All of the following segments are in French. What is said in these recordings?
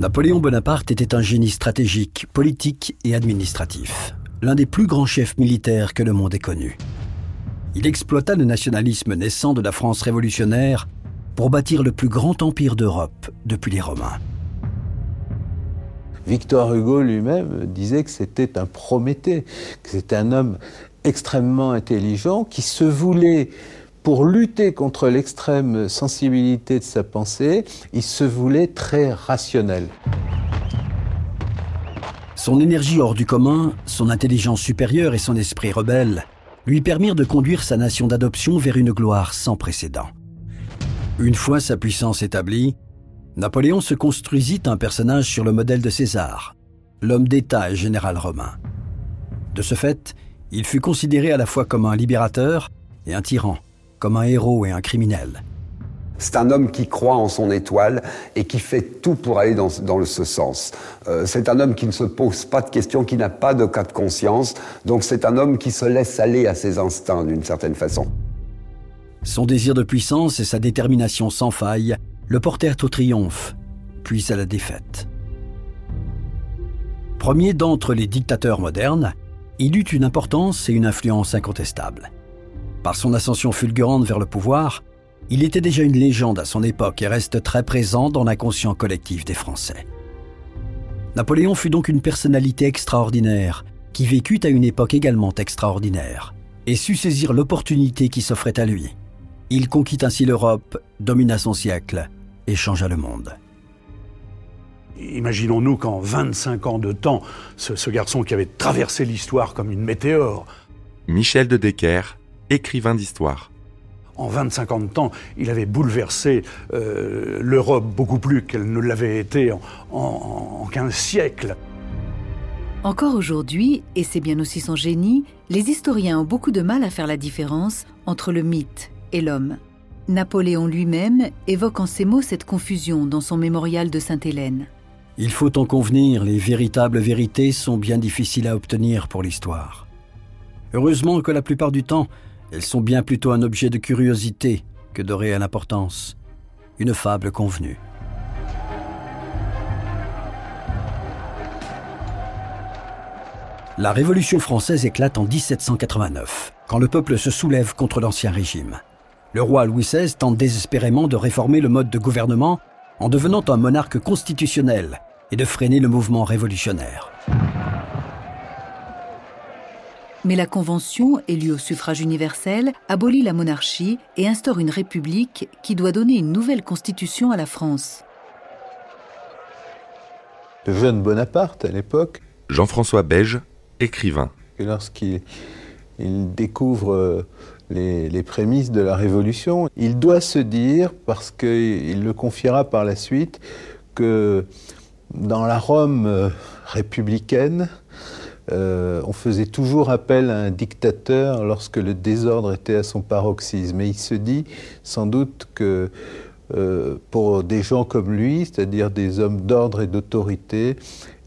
Napoléon Bonaparte était un génie stratégique, politique et administratif, l'un des plus grands chefs militaires que le monde ait connu. Il exploita le nationalisme naissant de la France révolutionnaire pour bâtir le plus grand empire d'Europe depuis les Romains. Victor Hugo lui-même disait que c'était un Prométhée, que c'était un homme extrêmement intelligent qui se voulait pour lutter contre l'extrême sensibilité de sa pensée, il se voulait très rationnel. Son énergie hors du commun, son intelligence supérieure et son esprit rebelle lui permirent de conduire sa nation d'adoption vers une gloire sans précédent. Une fois sa puissance établie, Napoléon se construisit un personnage sur le modèle de César, l'homme d'État et général romain. De ce fait, il fut considéré à la fois comme un libérateur et un tyran comme un héros et un criminel. C'est un homme qui croit en son étoile et qui fait tout pour aller dans, ce sens. Euh, c'est un homme qui ne se pose pas de questions, qui n'a pas de cas de conscience. Donc c'est un homme qui se laisse aller à ses instincts d'une certaine façon. Son désir de puissance et sa détermination sans faille le portèrent au triomphe, puis à la défaite. Premier d'entre les dictateurs modernes, il eut une importance et une influence incontestables. Par son ascension fulgurante vers le pouvoir, il était déjà une légende à son époque et reste très présent dans l'inconscient collectif des Français. Napoléon fut donc une personnalité extraordinaire, qui vécut à une époque également extraordinaire, et sut saisir l'opportunité qui s'offrait à lui. Il conquit ainsi l'Europe, domina son siècle et changea le monde. Imaginons-nous qu'en 25 ans de temps, ce, ce garçon qui avait traversé l'histoire comme une météore. Michel de Decker, écrivain d'histoire. En 25 ans de temps, il avait bouleversé euh, l'Europe beaucoup plus qu'elle ne l'avait été en, en 15 siècles. Encore aujourd'hui, et c'est bien aussi son génie, les historiens ont beaucoup de mal à faire la différence entre le mythe et l'homme. Napoléon lui-même évoque en ces mots cette confusion dans son mémorial de Sainte-Hélène. Il faut en convenir, les véritables vérités sont bien difficiles à obtenir pour l'histoire. Heureusement que la plupart du temps, elles sont bien plutôt un objet de curiosité que de réelle importance, une fable convenue. La Révolution française éclate en 1789, quand le peuple se soulève contre l'Ancien Régime. Le roi Louis XVI tente désespérément de réformer le mode de gouvernement en devenant un monarque constitutionnel et de freiner le mouvement révolutionnaire. Mais la Convention, élue au suffrage universel, abolit la monarchie et instaure une république qui doit donner une nouvelle constitution à la France. Le jeune Bonaparte, à l'époque, Jean-François Beige, écrivain. Lorsqu'il découvre euh, les, les, prémices de la Révolution, il doit se dire, parce qu'il le confiera par la suite, que dans la Rome euh, républicaine, euh, on faisait toujours appel à un dictateur lorsque le désordre était à son paroxysme. Et il se dit sans doute que euh, pour des gens comme lui, c'est-à-dire des hommes d'ordre et d'autorité,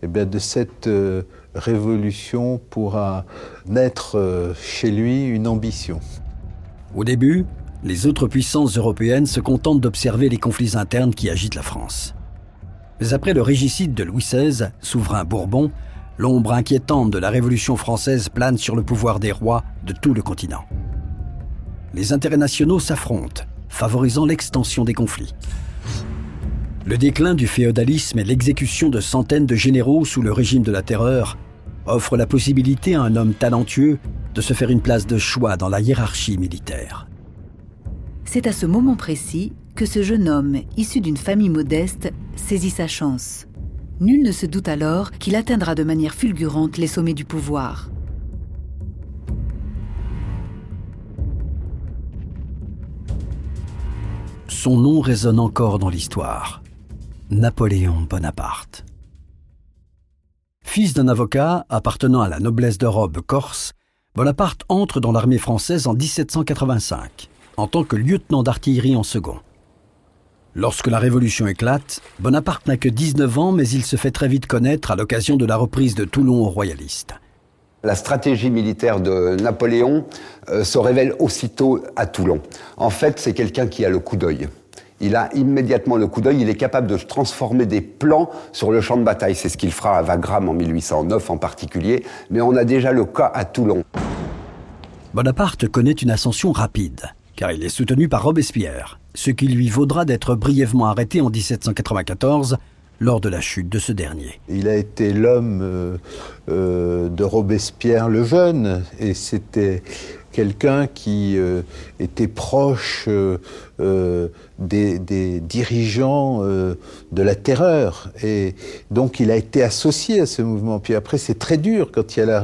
eh bien de cette euh, révolution pourra naître chez lui une ambition. Au début, les autres puissances européennes se contentent d'observer les conflits internes qui agitent la France. Mais après le régicide de Louis XVI, souverain bourbon, l'ombre inquiétante de la Révolution française plane sur le pouvoir des rois de tout le continent. Les intérêts nationaux s'affrontent, favorisant l'extension des conflits. Le déclin du féodalisme et l'exécution de centaines de généraux sous le régime de la terreur offrent la possibilité à un homme talentueux de se faire une place de choix dans la hiérarchie militaire. C'est à ce moment précis que ce jeune homme, issu d'une famille modeste, saisit sa chance. Nul ne se doute alors qu'il atteindra de manière fulgurante les sommets du pouvoir. Son nom résonne encore dans l'histoire. Napoléon Bonaparte. Fils d'un avocat appartenant à la noblesse de robe corse, Bonaparte entre dans l'armée française en 1785, en tant que lieutenant d'artillerie en second. Lorsque la Révolution éclate, Bonaparte n'a que 19 ans, mais il se fait très vite connaître à l'occasion de la reprise de Toulon aux royalistes. La stratégie militaire de Napoléon euh, se révèle aussitôt à Toulon. En fait, c'est quelqu'un qui a le coup d'œil. Il a immédiatement le coup d'œil, il est capable de transformer des plans sur le champ de bataille. C'est ce qu'il fera à Wagram en 1809 en particulier, mais on a déjà le cas à Toulon. Bonaparte connaît une ascension rapide, car il est soutenu par Robespierre, ce qui lui vaudra d'être brièvement arrêté en 1794 lors de la chute de ce dernier. Il a été l'homme euh, euh, de Robespierre le Jeune, et c'était quelqu'un qui euh, était proche euh, euh, des, dirigeants de la terreur. Et donc il a été associé à ce mouvement. Puis après, c'est très dur quand il y a la,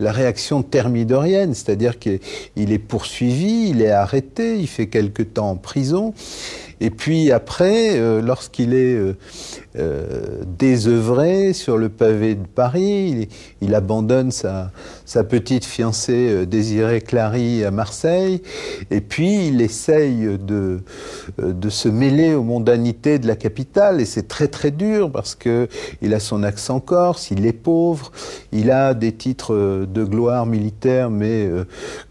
la réaction thermidorienne, c'est-à-dire qu'il est poursuivi, il est arrêté, il fait quelque temps en prison. Et puis après, euh, lorsqu'il est euh, euh, désœuvré sur le pavé de Paris, il, abandonne sa, sa, petite fiancée Désirée Clary à Marseille, et puis il essaye de, de se mêler aux mondanités de la capitale, et c'est très très dur parce que il a son accent corse, il est pauvre, il a des titres de gloire militaire, mais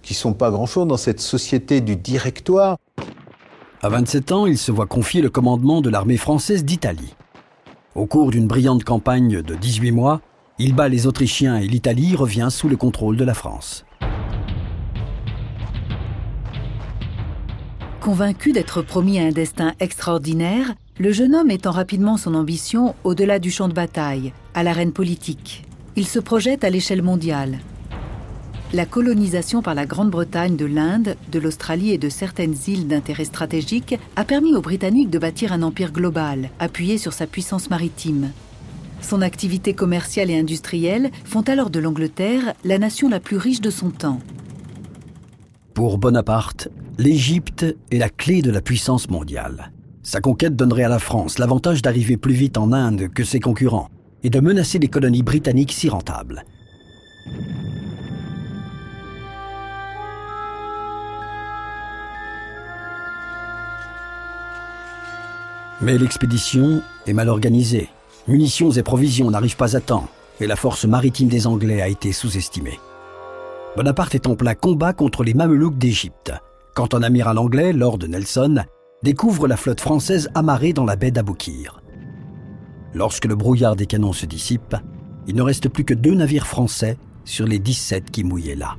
qui sont pas grand-chose dans cette société du directoire. À 27 ans, il se voit confier le commandement de l'armée française d'Italie. Au cours d'une brillante campagne de 18 mois, il bat les Autrichiens et l'Italie revient sous le contrôle de la France. Convaincu d'être promis à un destin extraordinaire, le jeune homme étend rapidement son ambition au-delà du champ de bataille, à l'arène politique. Il se projette à l'échelle mondiale, la colonisation par la Grande-Bretagne de l'Inde, de l'Australie et de certaines îles d'intérêt stratégique a permis aux Britanniques de bâtir un empire global, appuyé sur sa puissance maritime. Son activité commerciale et industrielle font alors de l'Angleterre la nation la plus riche de son temps. Pour Bonaparte, l'Égypte est la clé de la puissance mondiale. Sa conquête donnerait à la France l'avantage d'arriver plus vite en Inde que ses concurrents et de menacer les colonies britanniques si rentables. Mais l'expédition est mal organisée. Munitions et provisions n'arrivent pas à temps, et la force maritime des Anglais a été sous-estimée. Bonaparte est en plein combat contre les Mamelouks d'Égypte, quand un amiral anglais, Lord Nelson, découvre la flotte française amarrée dans la baie d'Aboukir. Lorsque le brouillard des canons se dissipe, il ne reste plus que deux navires français sur les 17 qui mouillaient là.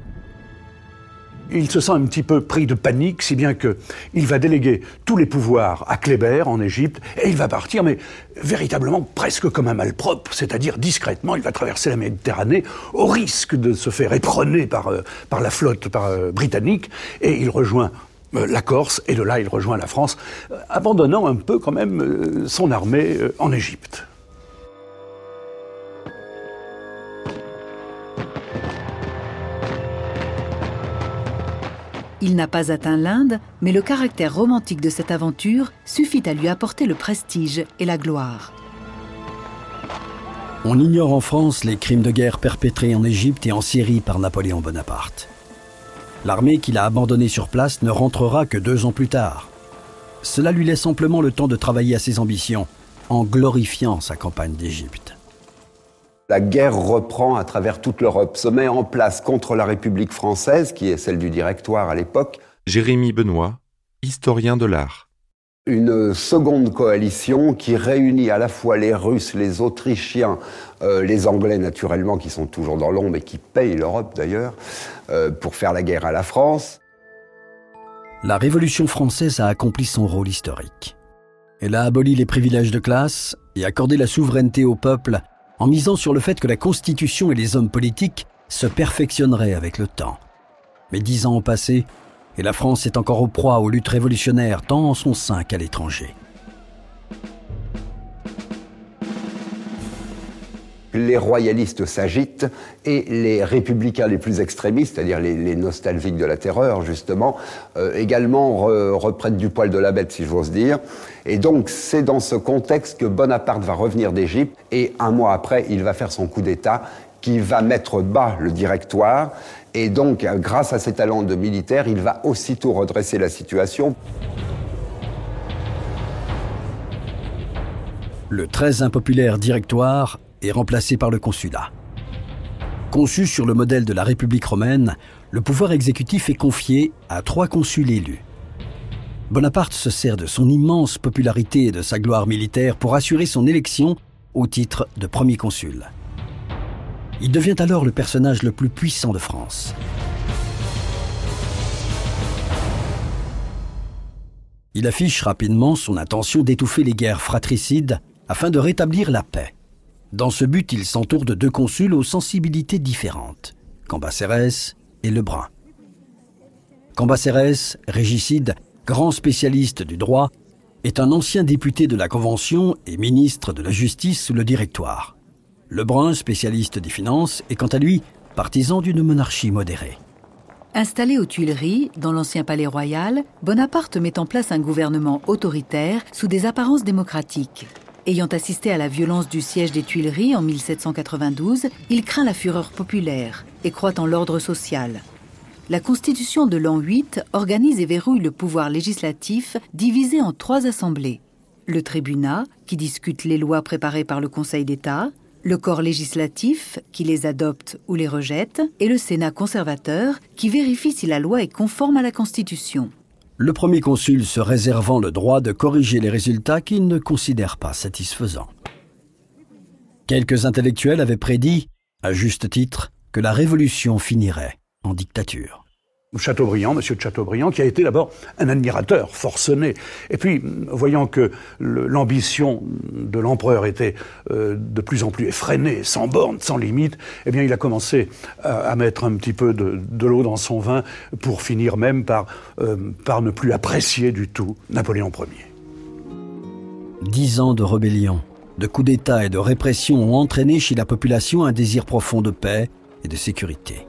Il se sent un petit peu pris de panique, si bien que il va déléguer tous les pouvoirs à Kléber en Égypte et il va partir, mais véritablement presque comme un malpropre, c'est-à-dire discrètement, il va traverser la Méditerranée au risque de se faire éperonner par, euh, par la flotte euh, britannique et il rejoint euh, la Corse et de là il rejoint la France, abandonnant un peu quand même son armée en Égypte. Il n'a pas atteint l'Inde, mais le caractère romantique de cette aventure suffit à lui apporter le prestige et la gloire. On ignore en France les crimes de guerre perpétrés en Égypte et en Syrie par Napoléon Bonaparte. L'armée qu'il a abandonnée sur place ne rentrera que deux ans plus tard. Cela lui laisse amplement le temps de travailler à ses ambitions, en glorifiant sa campagne d'Égypte. La guerre reprend à travers toute l'Europe, se met en place contre la République française, qui est celle du Directoire à l'époque. Jérémy Benoît, historien de l'art. Une seconde coalition qui réunit à la fois les Russes, les Autrichiens, euh, les Anglais naturellement, qui sont toujours dans l'ombre et qui payent l'Europe d'ailleurs, euh, pour faire la guerre à la France. La Révolution française a accompli son rôle historique. Elle a aboli les privilèges de classe et accordé la souveraineté au peuple en misant sur le fait que la Constitution et les hommes politiques se perfectionneraient avec le temps. Mais dix ans ont passé, et la France est encore au proie aux luttes révolutionnaires tant en son sein qu'à l'étranger. les royalistes s'agitent et les républicains les plus extrémistes, c'est-à-dire les, nostalgiques de la terreur, justement, euh, également reprennent du poil de la bête, si j'ose dire. Et donc, c'est dans ce contexte que Bonaparte va revenir d'Égypte et un mois après, il va faire son coup d'État qui va mettre bas le directoire. Et donc, grâce à ses talents de militaire, il va aussitôt redresser la situation. Le très impopulaire directoire est remplacé par le consulat. Conçu sur le modèle de la République romaine, le pouvoir exécutif est confié à trois consuls élus. Bonaparte se sert de son immense popularité et de sa gloire militaire pour assurer son élection au titre de premier consul. Il devient alors le personnage le plus puissant de France. Il affiche rapidement son intention d'étouffer les guerres fratricides afin de rétablir la paix. Dans ce but, il s'entoure de deux consuls aux sensibilités différentes, Cambacérès et Lebrun. Cambacérès, régicide, grand spécialiste du droit, est un ancien député de la Convention et ministre de la Justice sous le Directoire. Lebrun, spécialiste des finances, est quant à lui partisan d'une monarchie modérée. Installé aux Tuileries, dans l'ancien palais royal, Bonaparte met en place un gouvernement autoritaire sous des apparences démocratiques. Ayant assisté à la violence du siège des Tuileries en 1792, il craint la fureur populaire et croit en l'ordre social. La Constitution de l'an 8 organise et verrouille le pouvoir législatif divisé en trois assemblées. Le tribunat, qui discute les lois préparées par le Conseil d'État, le corps législatif, qui les adopte ou les rejette, et le Sénat conservateur, qui vérifie si la loi est conforme à la Constitution. Le premier consul se réservant le droit de corriger les résultats qu'il ne considère pas satisfaisants. Quelques intellectuels avaient prédit, à juste titre, que la révolution finirait en dictature. Chateaubriand, monsieur de Chateaubriand, qui a été d'abord un admirateur forcené. Et puis, voyant que l'ambition de l'empereur était euh, de plus en plus effrénée, sans borne, sans limite, eh bien, il a commencé à, mettre un petit peu de, l'eau dans son vin pour finir même par, euh, par ne plus apprécier du tout Napoléon Ier. Dix ans de rébellion, de coups d'État et de répression ont entraîné chez la population un désir profond de paix et de sécurité.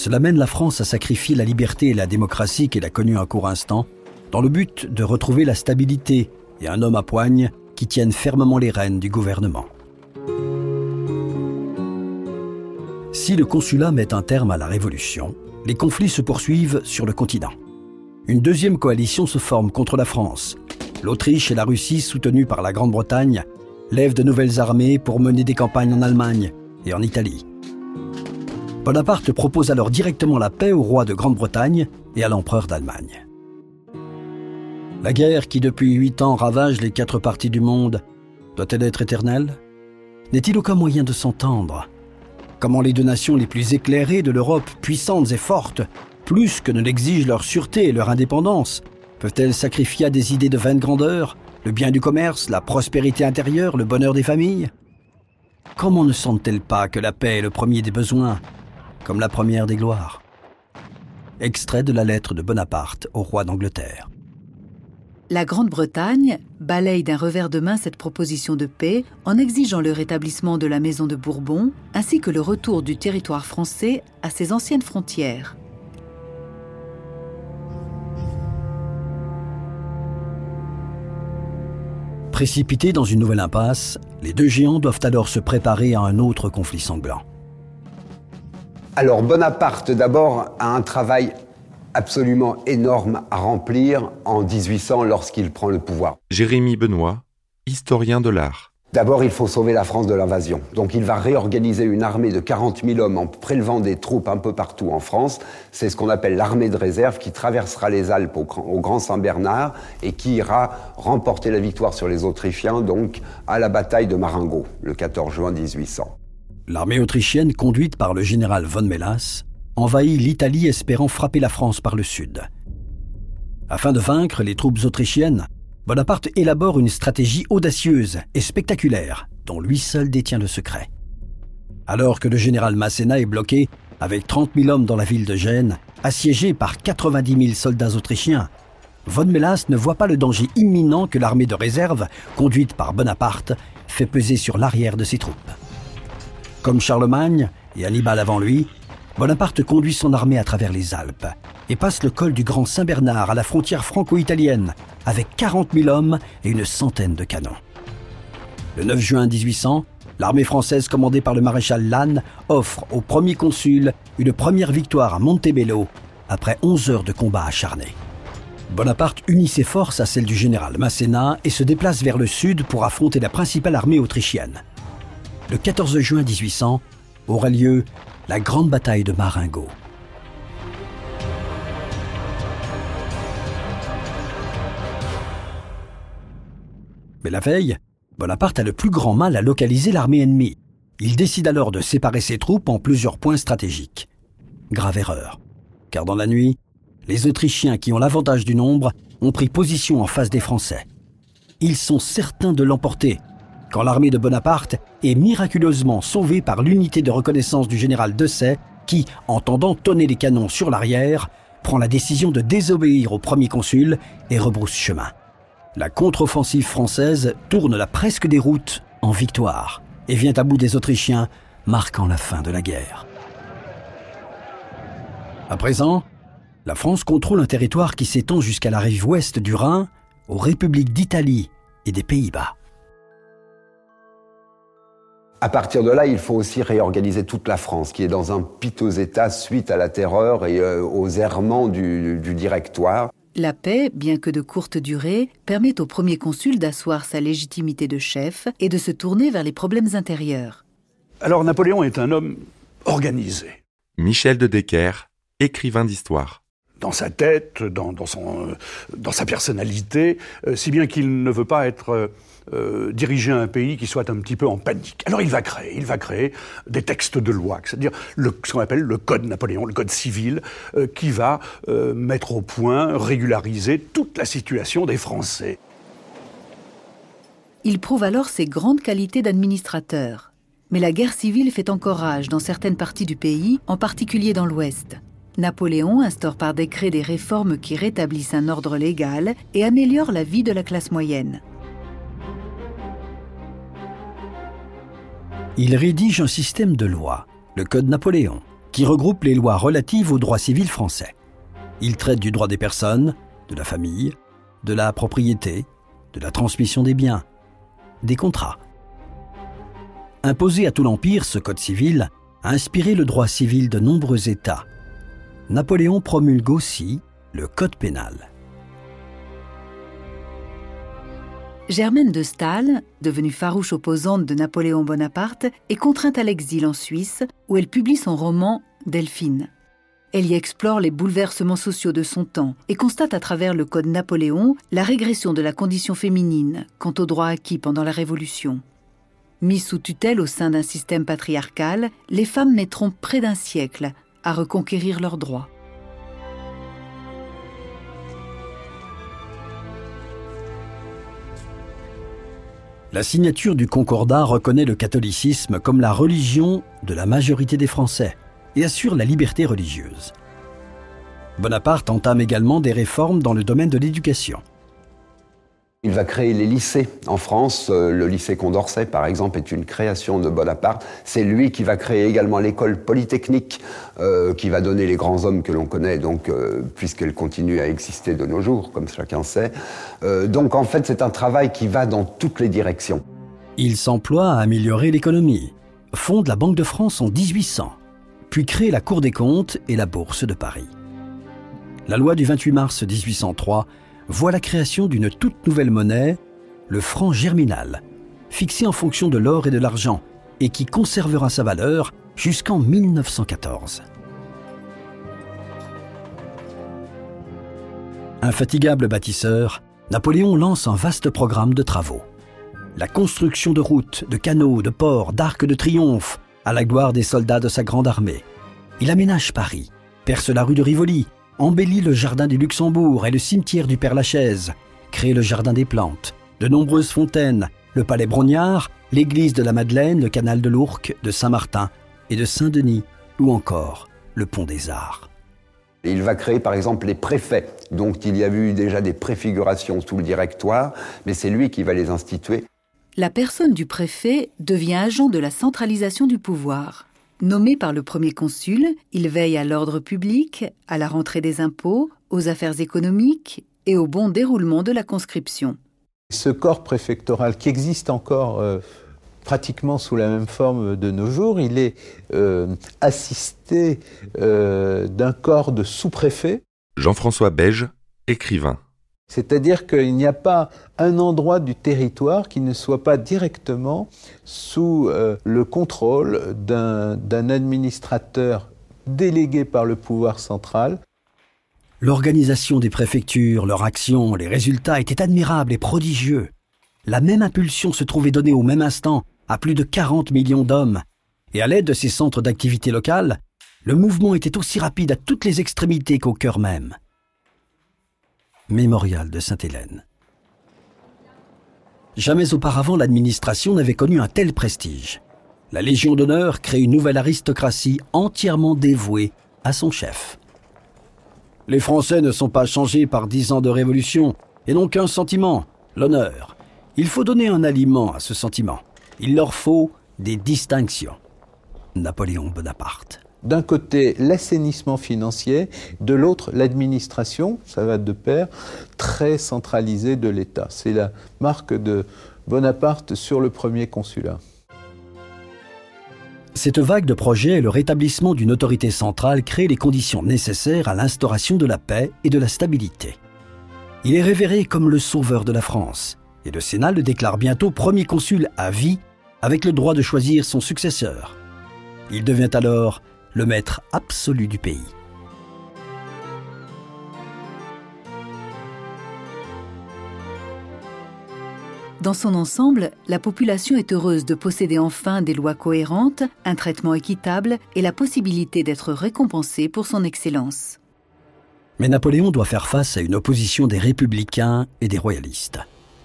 Cela mène la France à sacrifier la liberté et la démocratie qu'elle a connue un court instant, dans le but de retrouver la stabilité et un homme à poigne qui tienne fermement les rênes du gouvernement. Si le consulat met un terme à la révolution, les conflits se poursuivent sur le continent. Une deuxième coalition se forme contre la France. L'Autriche et la Russie, soutenues par la Grande-Bretagne, lèvent de nouvelles armées pour mener des campagnes en Allemagne et en Italie. Bonaparte propose alors directement la paix au roi de Grande-Bretagne et à l'empereur d'Allemagne. La guerre qui depuis huit ans ravage les quatre parties du monde doit-elle être éternelle? N'est-il aucun moyen de s'entendre? Comment les deux nations les plus éclairées de l'Europe, puissantes et fortes, plus que ne l'exigent leur sûreté et leur indépendance, peuvent-elles sacrifier à des idées de vaine grandeur le bien du commerce, la prospérité intérieure, le bonheur des familles? Comment ne sentent-elles pas que la paix est le premier des besoins comme la première des gloires. Extrait de la lettre de Bonaparte au roi d'Angleterre. La Grande-Bretagne balaye d'un revers de main cette proposition de paix en exigeant le rétablissement de la Maison de Bourbon ainsi que le retour du territoire français à ses anciennes frontières. Précipités dans une nouvelle impasse, les deux géants doivent alors se préparer à un autre conflit sanglant. Alors Bonaparte, d'abord, a un travail absolument énorme à remplir en 1800 lorsqu'il prend le pouvoir. Jérémy Benoît, historien de l'art. D'abord, il faut sauver la France de l'invasion. Donc il va réorganiser une armée de 40 000 hommes en prélevant des troupes un peu partout en France. C'est ce qu'on appelle l'armée de réserve qui traversera les Alpes au, au Grand Saint-Bernard et qui ira remporter la victoire sur les Autrichiens, donc à la bataille de Marengo, le 14 juin 1800. L'armée autrichienne, conduite par le général von Melas, envahit l'Italie espérant frapper la France par le sud. Afin de vaincre les troupes autrichiennes, Bonaparte élabore une stratégie audacieuse et spectaculaire dont lui seul détient le secret. Alors que le général Masséna est bloqué avec 30 000 hommes dans la ville de Gênes, assiégé par 90 000 soldats autrichiens, von Melas ne voit pas le danger imminent que l'armée de réserve, conduite par Bonaparte, fait peser sur l'arrière de ses troupes. Comme Charlemagne et Hannibal avant lui, Bonaparte conduit son armée à travers les Alpes et passe le col du Grand Saint-Bernard à la frontière franco-italienne avec 40 000 hommes et une centaine de canons. Le 9 juin 1800, l'armée française commandée par le maréchal Lannes offre au premier consul une première victoire à Montebello après 11 heures de combat acharné. Bonaparte unit ses forces à celles du général Masséna et se déplace vers le sud pour affronter la principale armée autrichienne. Le 14 juin 1800 aura lieu la grande bataille de Marengo. Mais la veille, Bonaparte a le plus grand mal à localiser l'armée ennemie. Il décide alors de séparer ses troupes en plusieurs points stratégiques. Grave erreur, car dans la nuit, les Autrichiens qui ont l'avantage du nombre ont pris position en face des Français. Ils sont certains de l'emporter, quand l'armée de Bonaparte est miraculeusement sauvée par l'unité de reconnaissance du général Dessay, qui, entendant tonner les canons sur l'arrière, prend la décision de désobéir au premier consul et rebrousse chemin. La contre-offensive française tourne la presque des routes en victoire et vient à bout des Autrichiens, marquant la fin de la guerre. À présent, la France contrôle un territoire qui s'étend jusqu'à la rive ouest du Rhin, aux républiques d'Italie et des Pays-Bas. À partir de là, il faut aussi réorganiser toute la France, qui est dans un piteux état suite à la terreur et euh, aux errements du, du directoire. La paix, bien que de courte durée, permet au premier consul d'asseoir sa légitimité de chef et de se tourner vers les problèmes intérieurs. Alors Napoléon est un homme organisé. Michel de Decker, écrivain d'histoire. Dans sa tête, dans, son, euh, dans sa personnalité, euh, si bien qu'il ne veut pas être euh, diriger un pays qui soit un petit peu en panique. Alors il va créer, il va créer des textes de loi, c'est-à-dire ce qu'on appelle le code Napoléon, le code civil, euh, qui va euh, mettre au point, régulariser toute la situation des Français. Il prouve alors ses grandes qualités d'administrateur. Mais la guerre civile fait encore rage dans certaines parties du pays, en particulier dans l'Ouest. Napoléon instaure par décret des réformes qui rétablissent un ordre légal et améliorent la vie de la classe moyenne. il rédige un système de lois, le Code Napoléon, qui regroupe les lois relatives au droit civil français. Il traite du droit des personnes, de la famille, de la propriété, de la transmission des biens, des contrats. Imposé à tout l'Empire, ce Code civil a inspiré le droit civil de nombreux États. Napoléon promulgue aussi le Code pénal. Germaine de Staël, devenue farouche opposante de Napoléon Bonaparte, est contrainte à l'exil en Suisse, où elle publie son roman Delphine. Elle y explore les bouleversements sociaux de son temps et constate à travers le Code Napoléon la régression de la condition féminine quant aux droits acquis pendant la Révolution. Mises sous tutelle au sein d'un système patriarcal, les femmes mettront près d'un siècle à reconquérir leurs droits. La signature du Concordat reconnaît le catholicisme comme la religion de la majorité des Français et assure la liberté religieuse. Bonaparte entame également des réformes dans le domaine de l'éducation. Il va créer les lycées. En France, euh, le lycée Condorcet, par exemple, est une création de Bonaparte. C'est lui qui va créer également l'école polytechnique, euh, qui va donner les grands hommes que l'on connaît, euh, puisqu'elle continue à exister de nos jours, comme chacun sait. donc en fait, c'est un travail qui va dans toutes les directions. Il s'emploie à améliorer l'économie, fonde la Banque de France en 1800, puis crée la Cour des comptes et la Bourse de Paris. La loi du 28 mars 1803 voit la création d'une toute nouvelle monnaie, le franc germinal, fixé en fonction de l'or et de l'argent, et qui conservera sa valeur jusqu'en 1914. Infatigable bâtisseur, Napoléon lance un vaste programme de travaux. La construction de routes, de canaux, de ports, d'arcs de triomphe, à la gloire des soldats de sa grande armée. Il aménage Paris, perce la rue de Rivoli, embellit le jardin du Luxembourg et le cimetière du Père-Lachaise, crée le jardin des plantes, de nombreuses fontaines, le palais Brognard, l'église de la Madeleine, le canal de l'Ourcq, de Saint-Martin et de Saint-Denis, ou encore le pont des Arts. Il va créer par exemple les préfets, donc il y a eu déjà des préfigurations sous le directoire, mais c'est lui qui va les instituer. la personne du préfet devient agent de la centralisation du pouvoir. Nommé par le premier consul, il veille à l'ordre public, à la rentrée des impôts, aux affaires économiques et au bon déroulement de la conscription. Ce corps préfectoral qui existe encore euh, pratiquement sous la même forme de nos jours, il est euh, assisté euh, d'un corps de sous-préfet. Jean-François Beige, écrivain. C'est-à-dire qu'il n'y a pas un endroit du territoire qui ne soit pas directement sous euh, le contrôle d'un administrateur délégué par le pouvoir central. L'organisation des préfectures, leur action, les résultats étaient admirables et prodigieux. La même impulsion se trouvait donnée au même instant à plus de 40 millions d'hommes. Et à l'aide de ces centres d'activité locale, le mouvement était aussi rapide à toutes les extrémités qu'au cœur même mémorial de Sainte-Hélène. Jamais auparavant l'administration n'avait connu un tel prestige. La Légion d'honneur crée une nouvelle aristocratie entièrement dévouée à son chef. Les Français ne sont pas changés par dix ans de révolution et n'ont qu'un sentiment, l'honneur. Il faut donner un aliment à ce sentiment. Il leur faut des distinctions. Napoléon Bonaparte d'un côté l'assainissement financier, de l'autre l'administration, ça va de pair, très centralisée de l'État. C'est la marque de Bonaparte sur le premier consulat. Cette vague de projets et le rétablissement d'une autorité centrale créent les conditions nécessaires à l'instauration de la paix et de la stabilité. Il est révéré comme le sauveur de la France, et le Sénat le déclare bientôt premier consul à vie avec le droit de choisir son successeur. Il devient alors le maître absolu du pays. Dans son ensemble, la population est heureuse de posséder enfin des lois cohérentes, un traitement équitable et la possibilité d'être récompensée pour son excellence. Mais Napoléon doit faire face à une opposition des républicains et des royalistes.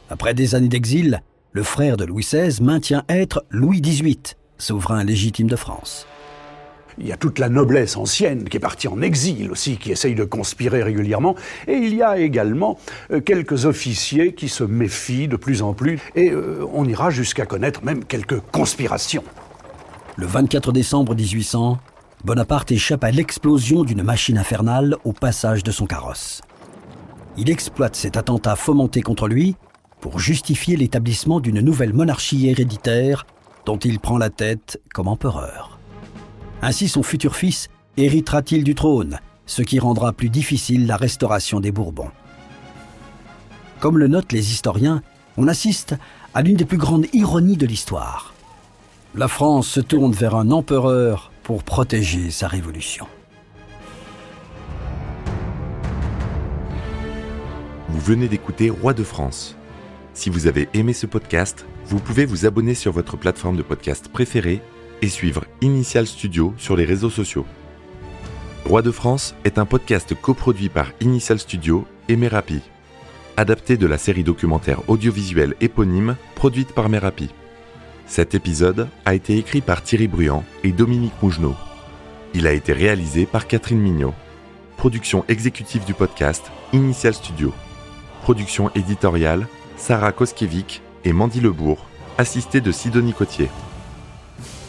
Après des années d'exil, le frère de Louis XVI maintient être Louis XVIII, souverain légitime de France. Il y a toute la noblesse ancienne qui est partie en exil aussi, qui essaye de conspirer régulièrement. Et il y a également euh, quelques officiers qui se méfient de plus en plus. Et euh, on ira jusqu'à connaître même quelques conspirations. Le 24 décembre 1800, Bonaparte échappe à l'explosion d'une machine infernale au passage de son carrosse. Il exploite cet attentat fomenté contre lui pour justifier l'établissement d'une nouvelle monarchie héréditaire dont il prend la tête comme empereur. Ainsi son futur fils héritera-t-il du trône, ce qui rendra plus difficile la restauration des Bourbons. Comme le notent les historiens, on assiste à l'une des plus grandes ironies de l'histoire. La France se tourne vers un empereur pour protéger sa révolution. Vous venez d'écouter Roi de France. Si vous avez aimé ce podcast, vous pouvez vous abonner sur votre plateforme de podcast préférée et suivre Initial Studio sur les réseaux sociaux. Roi de France est un podcast coproduit par Initial Studio et Merapi, adapté de la série documentaire audiovisuelle éponyme produite par Merapi. Cet épisode a été écrit par Thierry Bruand et Dominique Mougenot. Il a été réalisé par Catherine Mignot. Production exécutive du podcast Initial Studio. Production éditoriale Sarah Koskiewicz et Mandy Lebourg, assistée de Sidonie Cotier.